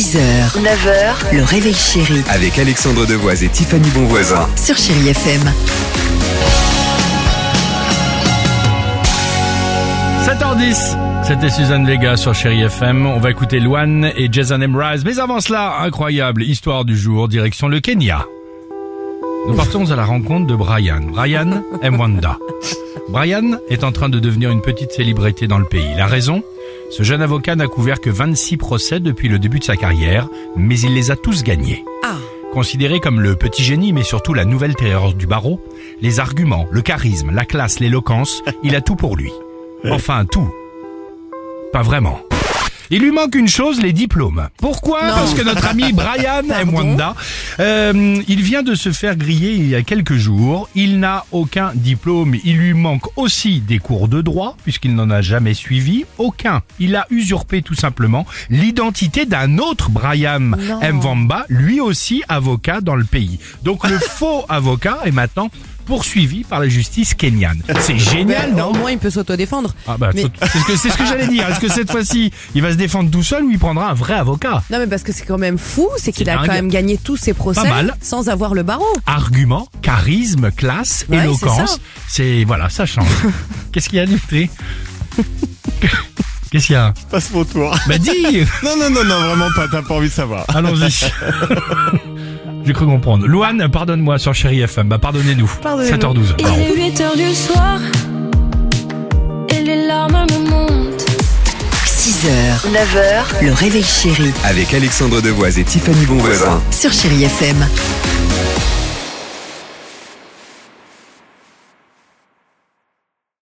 6h, 9h, le réveil chéri Avec Alexandre Devoise et Tiffany Bonvoisin. sur Chérie FM. 7h10, c'était Suzanne Vega sur Chéri FM. On va écouter Luan et Jason Mraz. Mais avant cela, incroyable histoire du jour, direction le Kenya. Nous partons à la rencontre de Brian. Brian Mwanda. Brian est en train de devenir une petite célébrité dans le pays. La raison? Ce jeune avocat n'a couvert que 26 procès depuis le début de sa carrière, mais il les a tous gagnés. Considéré comme le petit génie, mais surtout la nouvelle terreur du barreau, les arguments, le charisme, la classe, l'éloquence, il a tout pour lui. Enfin, tout. Pas vraiment. Il lui manque une chose, les diplômes. Pourquoi Parce que notre ami Brian Mwanda, euh, il vient de se faire griller il y a quelques jours. Il n'a aucun diplôme. Il lui manque aussi des cours de droit, puisqu'il n'en a jamais suivi. Aucun. Il a usurpé tout simplement l'identité d'un autre Brian Mwamba, lui aussi avocat dans le pays. Donc le faux avocat est maintenant poursuivi par la justice kenyane. C'est génial, non Au moins, il peut s'autodéfendre. ah bah, Mais- c'est ce que, c'est ce que j'allais dire. Est-ce que cette fois-ci, il va se défendre tout seul ou il prendra un vrai avocat? Non, mais parce que c'est quand même fou, c'est qu'il a dingue. quand même gagné tous ses procès sans avoir le barreau. Argument, charisme, classe, Ouais, éloquence. C'est voilà, ça change. Qu'est-ce qu'il y a, Dimitri Qu'est-ce qu'il y a? Passe mon tour. Bah dis Non, non, non, non, vraiment pas, t'as pas envie de savoir. Allons-y. J'ai cru comprendre. Louane, pardonne-moi sur Chéri FM. Bah pardonnez-nous. Pardonnez-nous. 7h12. Il pardon. est 8 heures du soir et les larmes me montent. 6h, 9h, le réveil chéri Avec Alexandre Devoise et Tiffany Bonvoisin. sur Chérie FM.